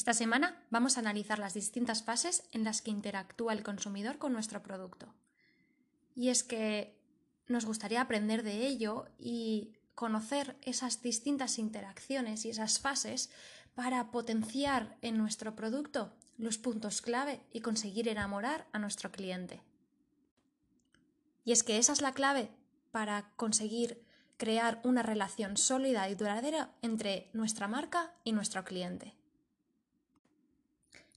Esta semana vamos a analizar las distintas fases en las que interactúa el consumidor con nuestro producto. Y es que nos gustaría aprender de ello y conocer esas distintas interacciones y esas fases para potenciar en nuestro producto los puntos clave y conseguir enamorar a nuestro cliente. Y es que esa es la clave para conseguir crear una relación sólida y duradera entre nuestra marca y nuestro cliente.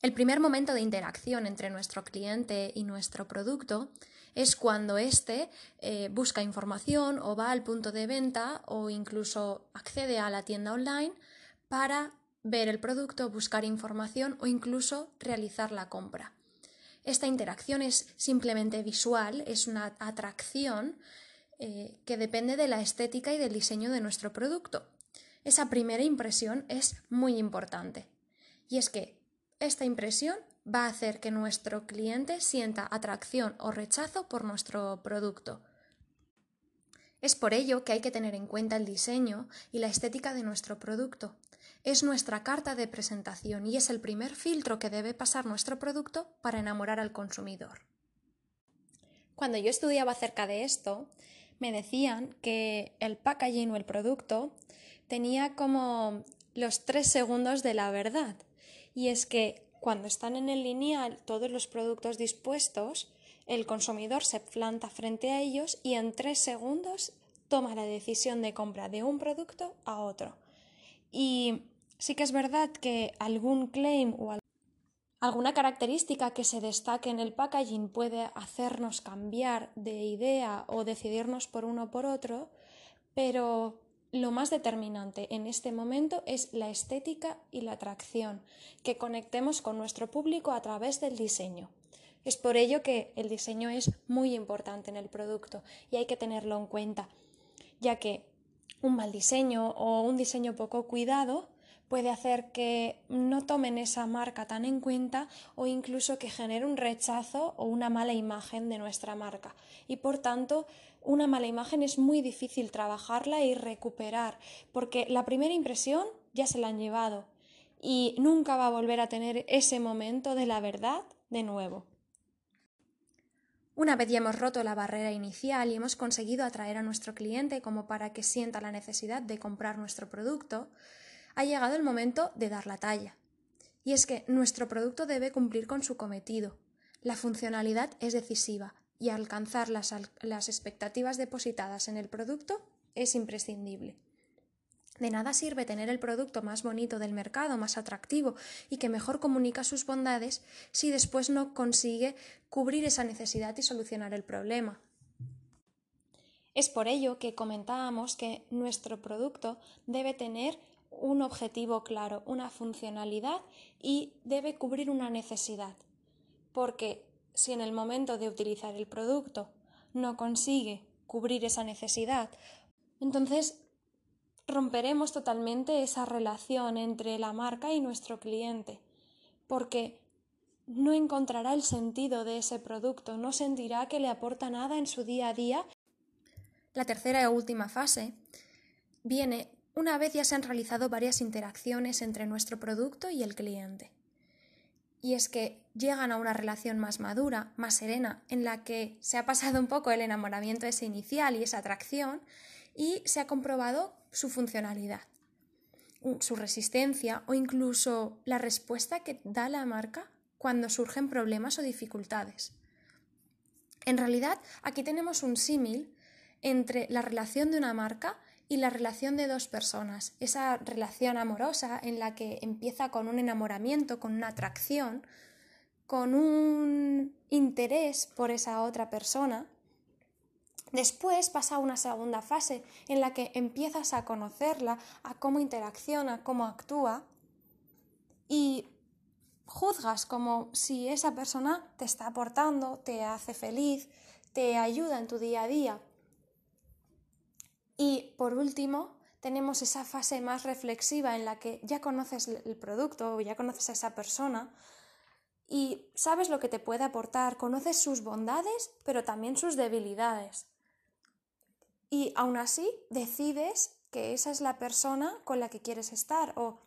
El primer momento de interacción entre nuestro cliente y nuestro producto es cuando éste eh, busca información o va al punto de venta o incluso accede a la tienda online para ver el producto, buscar información o incluso realizar la compra. Esta interacción es simplemente visual, es una atracción eh, que depende de la estética y del diseño de nuestro producto. Esa primera impresión es muy importante. Y es que esta impresión va a hacer que nuestro cliente sienta atracción o rechazo por nuestro producto. Es por ello que hay que tener en cuenta el diseño y la estética de nuestro producto. Es nuestra carta de presentación y es el primer filtro que debe pasar nuestro producto para enamorar al consumidor. Cuando yo estudiaba acerca de esto, me decían que el packaging o el producto tenía como los tres segundos de la verdad y es que cuando están en el lineal todos los productos dispuestos, el consumidor se planta frente a ellos y en tres segundos toma la decisión de compra de un producto a otro. Y sí que es verdad que algún claim o alguna característica que se destaque en el packaging puede hacernos cambiar de idea o decidirnos por uno o por otro, pero lo más determinante en este momento es la estética y la atracción, que conectemos con nuestro público a través del diseño. Es por ello que el diseño es muy importante en el producto y hay que tenerlo en cuenta, ya que un mal diseño o un diseño poco cuidado puede hacer que no tomen esa marca tan en cuenta o incluso que genere un rechazo o una mala imagen de nuestra marca. Y por tanto, una mala imagen es muy difícil trabajarla y recuperar, porque la primera impresión ya se la han llevado y nunca va a volver a tener ese momento de la verdad de nuevo. Una vez ya hemos roto la barrera inicial y hemos conseguido atraer a nuestro cliente como para que sienta la necesidad de comprar nuestro producto, ha llegado el momento de dar la talla. Y es que nuestro producto debe cumplir con su cometido. La funcionalidad es decisiva y alcanzar las, expectativas depositadas en el producto es imprescindible. De nada sirve tener el producto más bonito del mercado, más atractivo y que mejor comunica sus bondades si después no consigue cubrir esa necesidad y solucionar el problema. Es por ello que comentábamos que nuestro producto debe tener un objetivo claro, una funcionalidad y debe cubrir una necesidad. Porque si en el momento de utilizar el producto no consigue cubrir esa necesidad, entonces romperemos totalmente esa relación entre la marca y nuestro cliente, porque no encontrará el sentido de ese producto, no sentirá que le aporta nada en su día a día. La tercera y última fase viene una vez ya se han realizado varias interacciones entre nuestro producto y el cliente y es que llegan a una relación más madura, más serena, en la que se ha pasado un poco el enamoramiento ese inicial y esa atracción y se ha comprobado su funcionalidad, su resistencia o incluso la respuesta que da la marca cuando surgen problemas o dificultades. En realidad, aquí tenemos un símil entre la relación de una marca y la relación de dos personas, esa relación amorosa en la que empieza con un enamoramiento, con una atracción, con un interés por esa otra persona. Después pasa una segunda fase en la que empiezas a conocerla, a cómo interacciona, cómo actúa y juzgas como si esa persona te está aportando, te hace feliz, te ayuda en tu día a día. Y por último, tenemos esa fase más reflexiva en la que ya conoces el producto o ya conoces a esa persona y sabes lo que te puede aportar, conoces sus bondades, pero también sus debilidades. Y aún así decides que esa es la persona con la que quieres estar o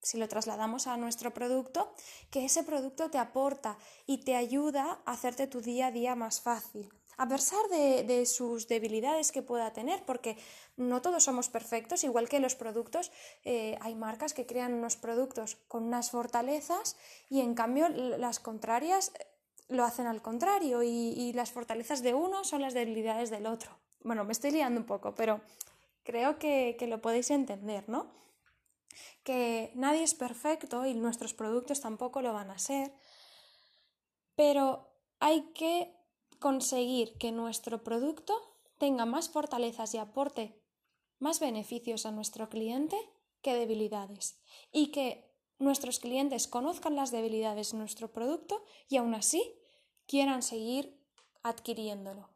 si lo trasladamos a nuestro producto, que ese producto te aporta y te ayuda a hacerte tu día a día más fácil. A pesar de, sus debilidades que pueda tener, porque no todos somos perfectos, igual que los productos, eh, hay marcas que crean unos productos con unas fortalezas y en cambio las contrarias eh, lo hacen al contrario y, las fortalezas de uno son las debilidades del otro. Bueno, me estoy liando un poco, pero creo que, que lo podéis entender, ¿no? que nadie es perfecto y nuestros productos tampoco lo van a ser, pero hay que conseguir que nuestro producto tenga más fortalezas y aporte más beneficios a nuestro cliente que debilidades y que nuestros clientes conozcan las debilidades de nuestro producto y aún así quieran seguir adquiriéndolo.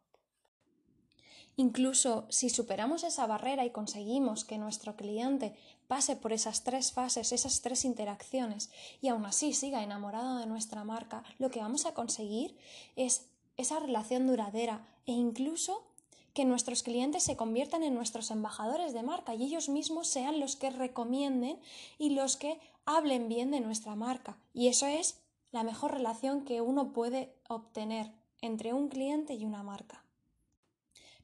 Incluso si superamos esa barrera y conseguimos que nuestro cliente pase por esas tres fases, esas tres interacciones y aún así siga enamorado de nuestra marca, lo que vamos a conseguir es esa relación duradera e incluso que nuestros clientes se conviertan en nuestros embajadores de marca y ellos mismos sean los que recomienden y los que hablen bien de nuestra marca. Y eso es la mejor relación que uno puede obtener entre un cliente y una marca.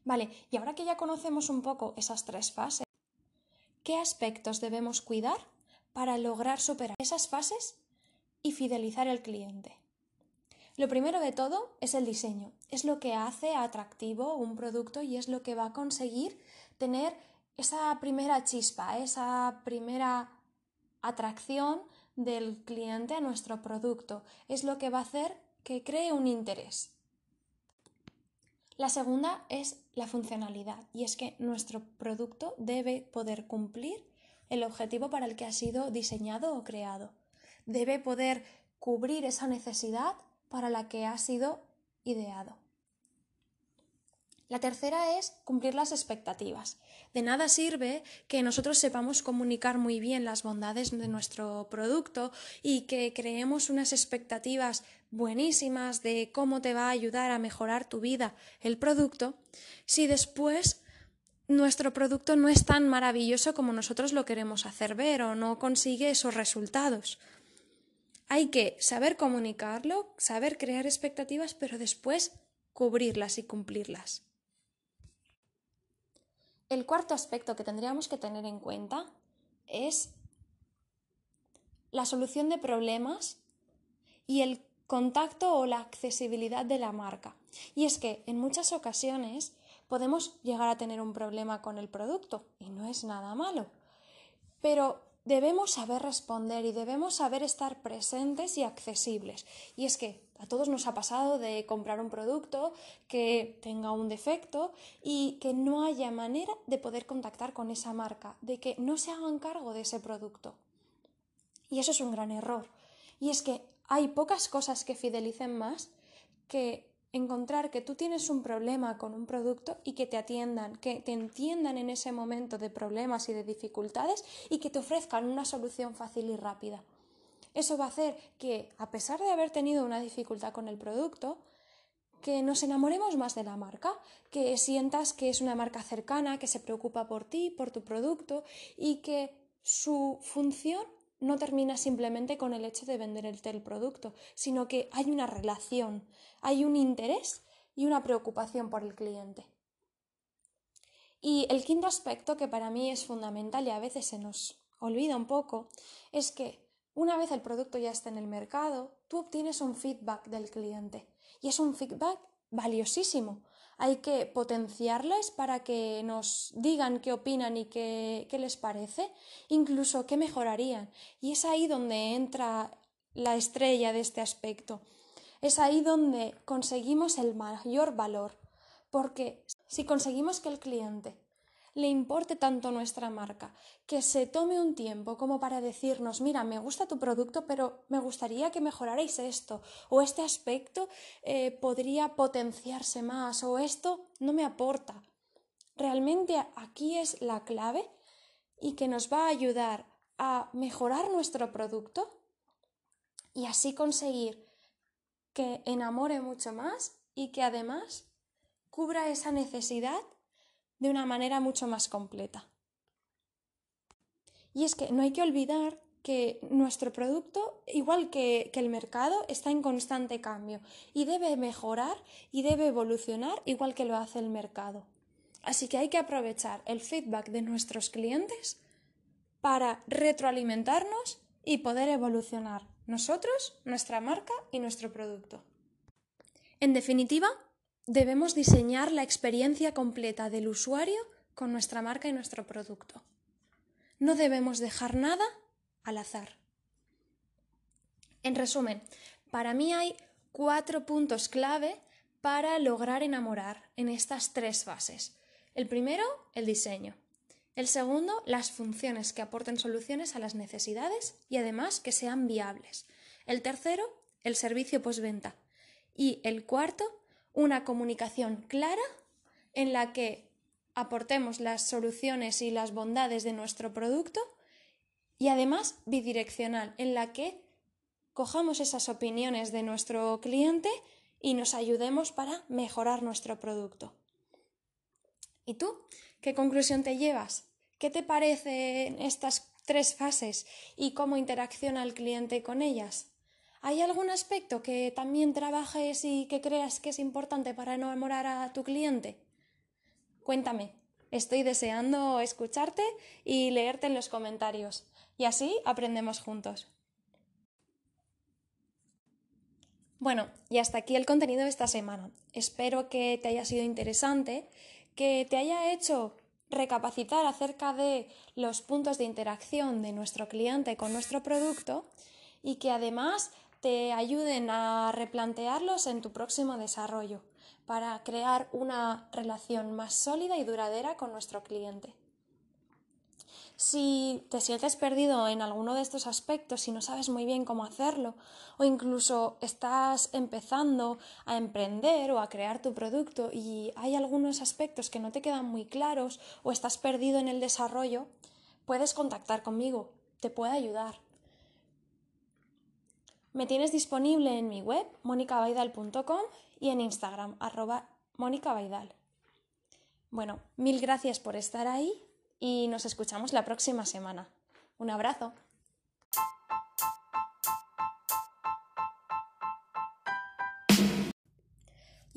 Vale, y ahora que ya conocemos un poco esas tres fases, ¿qué aspectos debemos cuidar para lograr superar esas fases y fidelizar al cliente? Lo primero de todo es el diseño. Es lo que hace atractivo un producto y es lo que va a conseguir tener esa primera chispa, esa primera atracción del cliente a nuestro producto. Es lo que va a hacer que cree un interés. La segunda es la funcionalidad y es que nuestro producto debe poder cumplir el objetivo para el que ha sido diseñado o creado. Debe poder cubrir esa necesidad para la que ha sido ideado. La tercera es cumplir las expectativas. De nada sirve que nosotros sepamos comunicar muy bien las bondades de nuestro producto y que creemos unas expectativas buenísimas de cómo te va a ayudar a mejorar tu vida el producto, si después nuestro producto no es tan maravilloso como nosotros lo queremos hacer ver o no consigue esos resultados. Hay que saber comunicarlo, saber crear expectativas, pero después cubrirlas y cumplirlas. El cuarto aspecto que tendríamos que tener en cuenta es la solución de problemas y el contacto o la accesibilidad de la marca. Y es que en muchas ocasiones podemos llegar a tener un problema con el producto y no es nada malo. Pero debemos saber responder y debemos saber estar presentes y accesibles. Y es que a todos nos ha pasado de comprar un producto que tenga un defecto y que no haya manera de poder contactar con esa marca, de que no se hagan cargo de ese producto. Y eso es un gran error. Y es que hay pocas cosas que fidelicen más que encontrar que tú tienes un problema con un producto y que te atiendan, que te entiendan en ese momento de problemas y de dificultades y que te ofrezcan una solución fácil y rápida. Eso va a hacer que, a pesar de haber tenido una dificultad con el producto, que nos enamoremos más de la marca, que sientas que es una marca cercana, que se preocupa por ti, por tu producto y que su función no termina simplemente con el hecho de vender el producto, sino que hay una relación, hay un interés y una preocupación por el cliente. Y el quinto aspecto que para mí es fundamental y a veces se nos olvida un poco es que una vez el producto ya está en el mercado, tú obtienes un feedback del cliente y es un feedback valiosísimo hay que potenciarles para que nos digan qué opinan y qué, les parece, incluso qué mejorarían. Y es ahí donde entra la estrella de este aspecto. Es ahí donde conseguimos el mayor valor, porque si conseguimos que el cliente le importe tanto nuestra marca, que se tome un tiempo como para decirnos, mira, me gusta tu producto, pero me gustaría que mejorarais esto, o este aspecto eh, podría potenciarse más, o esto no me aporta. Realmente aquí es la clave y que nos va a ayudar a mejorar nuestro producto y así conseguir que enamore mucho más y que además cubra esa necesidad de una manera mucho más completa. Y es que no hay que olvidar que nuestro producto, igual que, que, el mercado, está en constante cambio y debe mejorar y debe evolucionar igual que lo hace el mercado. Así que hay que aprovechar el feedback de nuestros clientes para retroalimentarnos y poder evolucionar nosotros, nuestra marca y nuestro producto. En definitiva, debemos diseñar la experiencia completa del usuario con nuestra marca y nuestro producto. No debemos dejar nada al azar. En resumen, para mí hay cuatro puntos clave para lograr enamorar en estas tres fases. El primero, el diseño. El segundo, las funciones que aporten soluciones a las necesidades y además que sean viables. El tercero, el servicio postventa. Y el cuarto, una comunicación clara en la que aportemos las soluciones y las bondades de nuestro producto y además bidireccional, en la que cojamos esas opiniones de nuestro cliente y nos ayudemos para mejorar nuestro producto. ¿Y tú? ¿Qué conclusión te llevas? ¿Qué te parecen estas tres fases y cómo interacciona el cliente con ellas? ¿Hay algún aspecto que también trabajes y que creas que es importante para enamorar a tu cliente? Cuéntame, estoy deseando escucharte y leerte en los comentarios, y así aprendemos juntos. Bueno, y hasta aquí el contenido de esta semana. Espero que te haya sido interesante, que te haya hecho recapacitar acerca de los puntos de interacción de nuestro cliente con nuestro producto y que además te ayuden a replantearlos en tu próximo desarrollo para crear una relación más sólida y duradera con nuestro cliente. Si te sientes perdido en alguno de estos aspectos y no sabes muy bien cómo hacerlo, o incluso estás empezando a emprender o a crear tu producto y hay algunos aspectos que no te quedan muy claros o estás perdido en el desarrollo, puedes contactar conmigo, te puedo ayudar. Me tienes disponible en mi web, monicabaidal.com y en Instagram, arroba monicabaidal. Bueno, mil gracias por estar ahí y nos escuchamos la próxima semana. Un abrazo.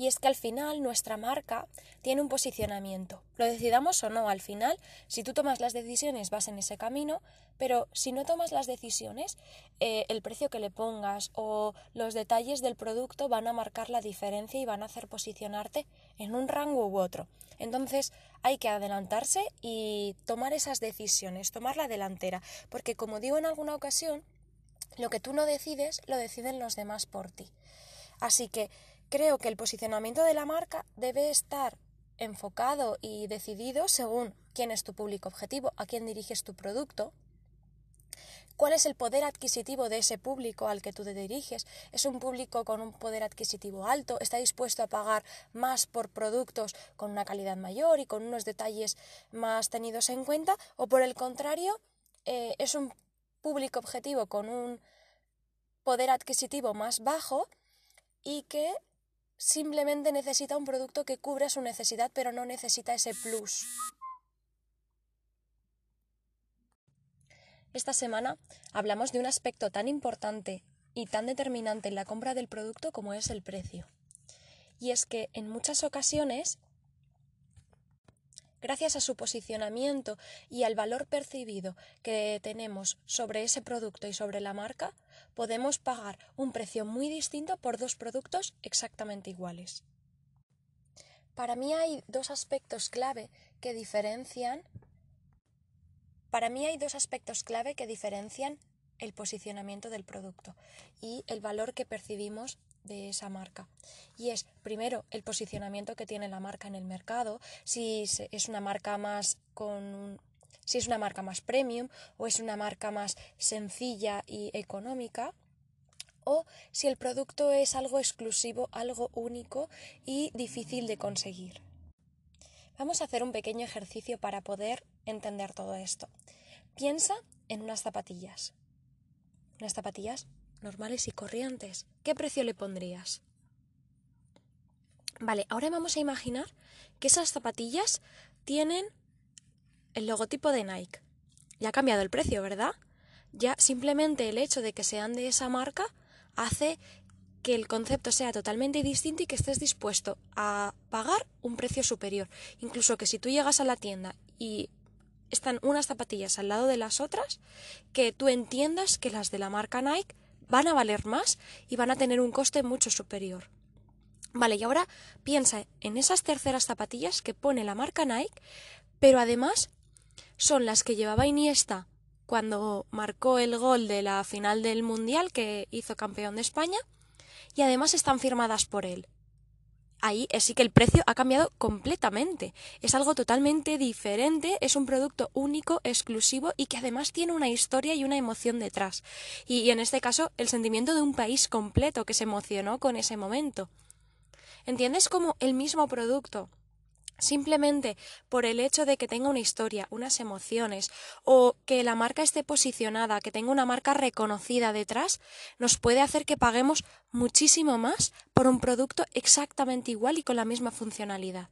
Y es que al final nuestra marca tiene un posicionamiento. Lo decidamos o no, al final, si tú tomas las decisiones vas en ese camino, pero si no tomas las decisiones, eh, el precio que le pongas o los detalles del producto van a marcar la diferencia y van a hacer posicionarte en un rango u otro. Entonces hay que adelantarse y tomar esas decisiones, tomar la delantera, porque como digo en alguna ocasión, lo que tú no decides lo deciden los demás por ti. Así que Creo que el posicionamiento de la marca debe estar enfocado y decidido según quién es tu público objetivo, a quién diriges tu producto, cuál es el poder adquisitivo de ese público al que tú te diriges. ¿Es un público con un poder adquisitivo alto? ¿Está dispuesto a pagar más por productos con una calidad mayor y con unos detalles más tenidos en cuenta? ¿O por el contrario, eh, es un público objetivo con un poder adquisitivo más bajo y que simplemente necesita un producto que cubra su necesidad, pero no necesita ese plus. Esta semana hablamos de un aspecto tan importante y tan determinante en la compra del producto como es el precio. Y es que en muchas ocasiones, gracias a su posicionamiento y al valor percibido que tenemos sobre ese producto y sobre la marca, podemos pagar un precio muy distinto por dos productos exactamente iguales. Para mí hay dos aspectos clave que diferencian para mí hay dos aspectos clave que diferencian el posicionamiento del producto y el valor que percibimos de esa marca. Y es, primero, el posicionamiento que tiene la marca en el mercado, si es una marca más con si es una marca más premium o es una marca más sencilla y económica o si el producto es algo exclusivo, algo único y difícil de conseguir. Vamos a hacer un pequeño ejercicio para poder entender todo esto. Piensa en unas zapatillas. Unas zapatillas normales y corrientes. ¿Qué precio le pondrías? Vale, ahora vamos a imaginar que esas zapatillas tienen el logotipo de Nike. Ya ha cambiado el precio, ¿verdad? Ya simplemente el hecho de que sean de esa marca hace que el concepto sea totalmente distinto y que estés dispuesto a pagar un precio superior. Incluso que si tú llegas a la tienda y están unas zapatillas al lado de las otras, que tú entiendas que las de la marca Nike van a valer más y van a tener un coste mucho superior. Vale, y ahora piensa en esas terceras zapatillas que pone la marca Nike, pero además son las que llevaba Iniesta cuando marcó el gol de la final del Mundial que hizo campeón de España y además están firmadas por él. Ahí sí que el precio ha cambiado completamente. Es algo totalmente diferente, es un producto único, exclusivo y que además tiene una historia y una emoción detrás. Y, y en este caso, el sentimiento de un país completo que se emocionó con ese momento. ¿Entiendes cómo el mismo producto simplemente por el hecho de que tenga una historia, unas emociones o que la marca esté posicionada, que tenga una marca reconocida detrás, nos puede hacer que paguemos muchísimo más por un producto exactamente igual y con la misma funcionalidad.